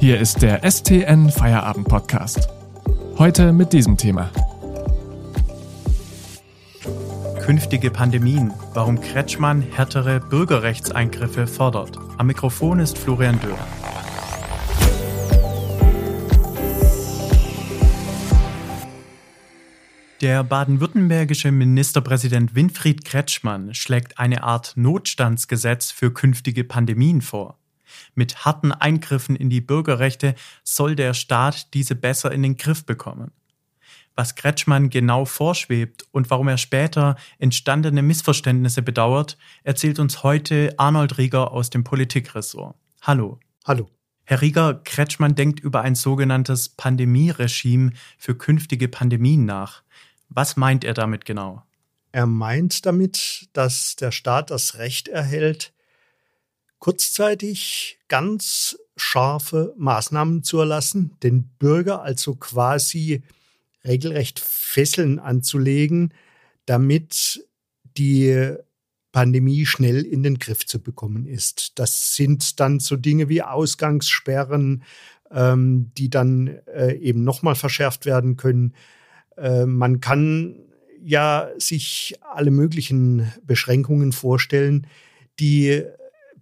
Hier ist der STN Feierabend Podcast. Heute mit diesem Thema. Künftige Pandemien, warum Kretschmann härtere Bürgerrechtseingriffe fordert. Am Mikrofon ist Florian Dürr. Der baden-württembergische Ministerpräsident Winfried Kretschmann schlägt eine Art Notstandsgesetz für künftige Pandemien vor. Mit harten Eingriffen in die Bürgerrechte soll der Staat diese besser in den Griff bekommen. Was Kretschmann genau vorschwebt und warum er später entstandene Missverständnisse bedauert, erzählt uns heute Arnold Rieger aus dem Politikressort. Hallo. Hallo. Herr Rieger, Kretschmann denkt über ein sogenanntes Pandemieregime für künftige Pandemien nach. Was meint er damit genau? Er meint damit, dass der Staat das Recht erhält, kurzzeitig ganz scharfe Maßnahmen zu erlassen, den Bürger also quasi regelrecht Fesseln anzulegen, damit die Pandemie schnell in den Griff zu bekommen ist. Das sind dann so Dinge wie Ausgangssperren, ähm, die dann äh, eben nochmal verschärft werden können. Äh, man kann ja sich alle möglichen Beschränkungen vorstellen, die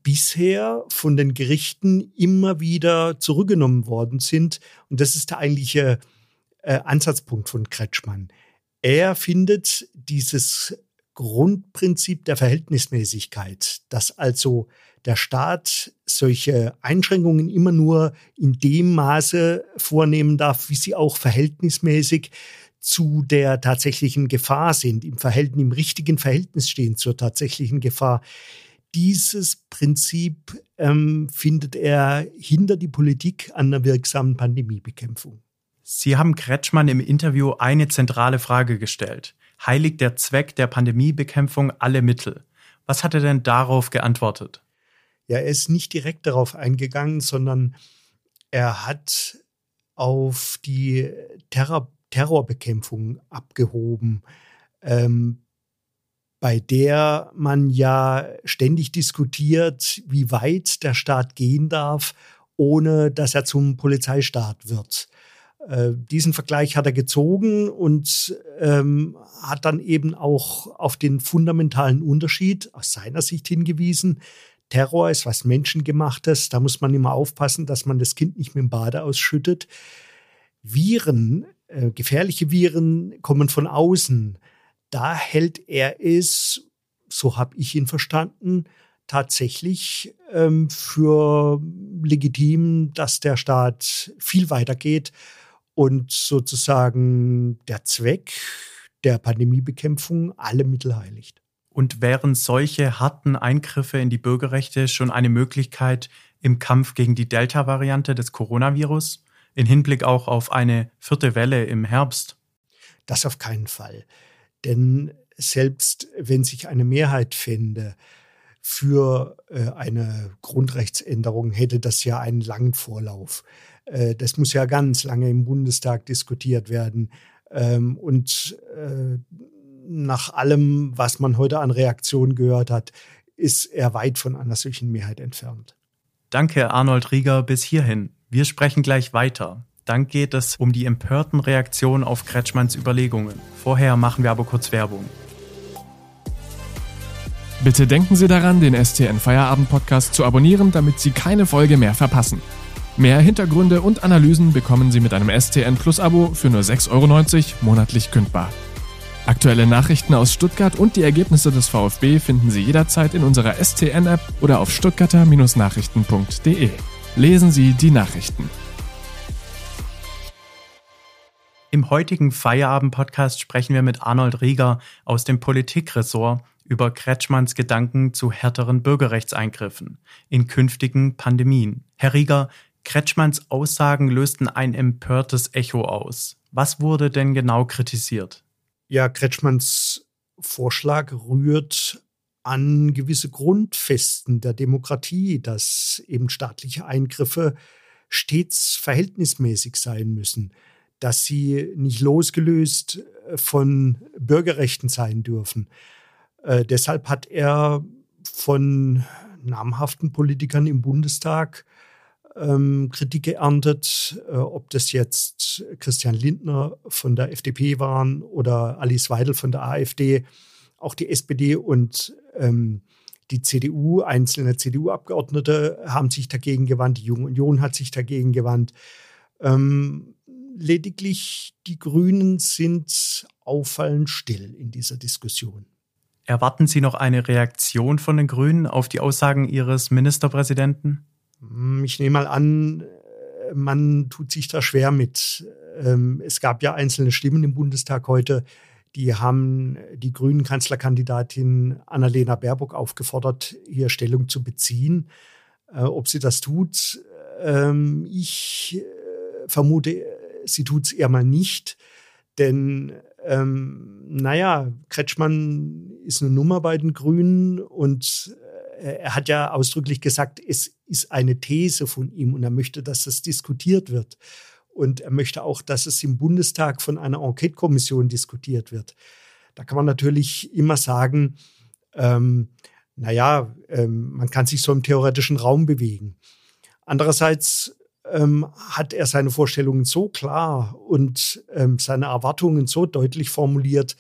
bisher von den Gerichten immer wieder zurückgenommen worden sind. Und das ist der eigentliche äh, Ansatzpunkt von Kretschmann. Er findet dieses Grundprinzip der Verhältnismäßigkeit, dass also der Staat solche Einschränkungen immer nur in dem Maße vornehmen darf, wie sie auch verhältnismäßig zu der tatsächlichen Gefahr sind, im Verhältnis, im richtigen Verhältnis stehen zur tatsächlichen Gefahr. Dieses Prinzip ähm, findet er hinter die Politik an einer wirksamen Pandemiebekämpfung. Sie haben Kretschmann im Interview eine zentrale Frage gestellt. Heiligt der Zweck der Pandemiebekämpfung alle Mittel? Was hat er denn darauf geantwortet? Ja, er ist nicht direkt darauf eingegangen, sondern er hat auf die Terror Terrorbekämpfung abgehoben, ähm, bei der man ja ständig diskutiert, wie weit der Staat gehen darf, ohne dass er zum Polizeistaat wird. Äh, diesen Vergleich hat er gezogen und ähm, hat dann eben auch auf den fundamentalen Unterschied aus seiner Sicht hingewiesen. Terror ist was Menschengemachtes, da muss man immer aufpassen, dass man das Kind nicht mit dem Bade ausschüttet. Viren äh, gefährliche Viren kommen von außen. Da hält er es, so habe ich ihn verstanden, tatsächlich ähm, für legitim, dass der Staat viel weiter geht und sozusagen der Zweck der Pandemiebekämpfung alle Mittel heiligt. Und wären solche harten Eingriffe in die Bürgerrechte schon eine Möglichkeit im Kampf gegen die Delta-Variante des Coronavirus? in Hinblick auch auf eine vierte Welle im Herbst? Das auf keinen Fall. Denn selbst wenn sich eine Mehrheit fände für äh, eine Grundrechtsänderung, hätte das ja einen langen Vorlauf. Äh, das muss ja ganz lange im Bundestag diskutiert werden. Ähm, und äh, nach allem, was man heute an Reaktionen gehört hat, ist er weit von einer solchen Mehrheit entfernt. Danke, Arnold Rieger, bis hierhin. Wir sprechen gleich weiter. Dann geht es um die empörten Reaktionen auf Kretschmanns Überlegungen. Vorher machen wir aber kurz Werbung. Bitte denken Sie daran, den STN Feierabend Podcast zu abonnieren, damit Sie keine Folge mehr verpassen. Mehr Hintergründe und Analysen bekommen Sie mit einem STN Plus Abo für nur 6,90 Euro monatlich kündbar. Aktuelle Nachrichten aus Stuttgart und die Ergebnisse des VfB finden Sie jederzeit in unserer STN-App oder auf stuttgarter-nachrichten.de. Lesen Sie die Nachrichten. Im heutigen Feierabend-Podcast sprechen wir mit Arnold Rieger aus dem Politikressort über Kretschmanns Gedanken zu härteren Bürgerrechtseingriffen in künftigen Pandemien. Herr Rieger, Kretschmanns Aussagen lösten ein empörtes Echo aus. Was wurde denn genau kritisiert? Ja, Kretschmanns Vorschlag rührt an gewisse Grundfesten der Demokratie, dass eben staatliche Eingriffe stets verhältnismäßig sein müssen, dass sie nicht losgelöst äh, von Bürgerrechten sein dürfen. Äh, deshalb hat er von namhaften Politikern im Bundestag ähm, Kritik geerntet, äh, ob das jetzt Christian Lindner von der FDP waren oder Alice Weidel von der AfD, auch die SPD und ähm, die CDU, einzelne CDU-Abgeordnete haben sich dagegen gewandt, die Junge Union hat sich dagegen gewandt. Ähm, lediglich die Grünen sind auffallend still in dieser Diskussion. Erwarten Sie noch eine Reaktion von den Grünen auf die Aussagen Ihres Ministerpräsidenten? Hm, ich nehme mal an, man tut sich da schwer mit. Ähm, es gab ja einzelne Stimmen im Bundestag heute, die haben die grünen Kanzlerkandidatin Annalena Baerbock aufgefordert, hier Stellung zu beziehen. Äh, ob sie das tut, ähm, ich äh, vermute, sie tut es eher mal nicht. Denn ähm, naja, Kretschmann ist eine Nummer bei den Grünen und äh, er hat ja ausdrücklich gesagt, es ist eine These von ihm und er möchte, dass das diskutiert wird. Und er möchte auch, dass es im Bundestag von einer Enquete-Kommission diskutiert wird. Da kann man natürlich immer sagen, ähm, naja, ähm, man kann sich so im theoretischen Raum bewegen. Andererseits ähm, hat er seine Vorstellungen so klar und ähm, seine Erwartungen so deutlich formuliert,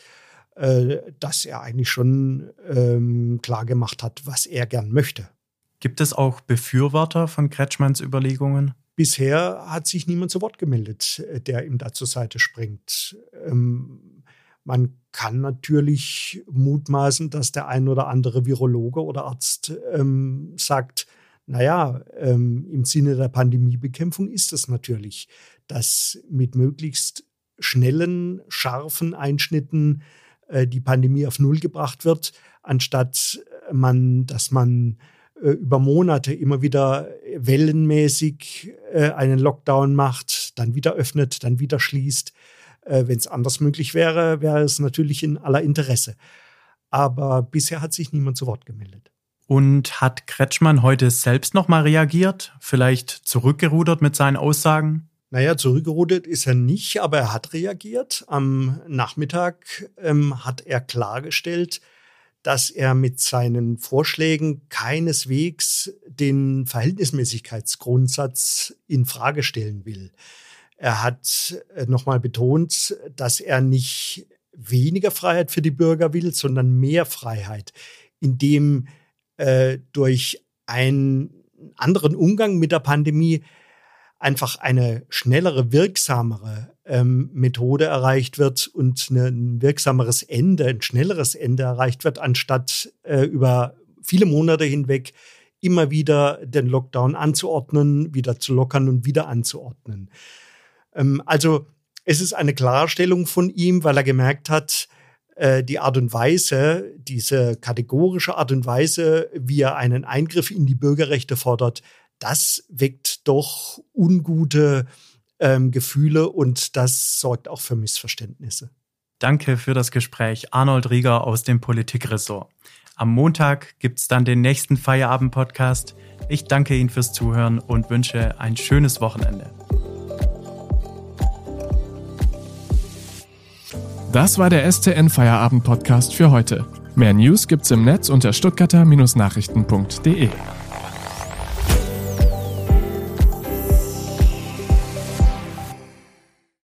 äh, dass er eigentlich schon ähm, klar gemacht hat, was er gern möchte. Gibt es auch Befürworter von Kretschmanns Überlegungen? Bisher hat sich niemand zu Wort gemeldet, äh, der ihm da zur Seite springt. Ähm, man kann natürlich mutmaßen, dass der ein oder andere Virologe oder Arzt ähm, sagt, naja, ähm, im Sinne der Pandemiebekämpfung ist es natürlich, dass mit möglichst schnellen, scharfen Einschnitten äh, die Pandemie auf Null gebracht wird, anstatt äh, man, dass man äh, über Monate immer wieder wellenmäßig äh, einen Lockdown macht, dann wieder öffnet, dann wieder schließt. Äh, Wenn es anders möglich wäre, wäre es natürlich in aller Interesse. Aber bisher hat sich niemand zu Wort gemeldet. Und hat Kretschmann heute selbst nochmal reagiert? Vielleicht zurückgerudert mit seinen Aussagen? Naja, zurückgerudert ist er nicht, aber er hat reagiert. Am Nachmittag ähm, hat er klargestellt, dass er mit seinen Vorschlägen keineswegs den Verhältnismäßigkeitsgrundsatz in Frage stellen will. Er hat äh, nochmal betont, dass er nicht weniger Freiheit für die Bürger will, sondern mehr Freiheit, indem äh, durch einen anderen Umgang mit der Pandemie einfach eine schnellere, wirksamere ähm, Methode erreicht wird und ein wirksameres Ende, ein schnelleres Ende erreicht wird, anstatt äh, über viele Monate hinweg immer wieder den Lockdown anzuordnen, wieder zu lockern und wieder anzuordnen. Ähm, also es ist eine Klarstellung von ihm, weil er gemerkt hat, äh, die Art und Weise, diese kategorische Art und Weise, wie er einen Eingriff in die Bürgerrechte fordert, das weckt doch ungute ähm, Gefühle und das sorgt auch für Missverständnisse. Danke für das Gespräch, Arnold Rieger aus dem Politikressort. Am Montag gibt es dann den nächsten Feierabend-Podcast. Ich danke Ihnen fürs Zuhören und wünsche ein schönes Wochenende. Das war der STN Feierabend Podcast für heute. Mehr News gibt's im Netz unter stuttgarter-nachrichten.de.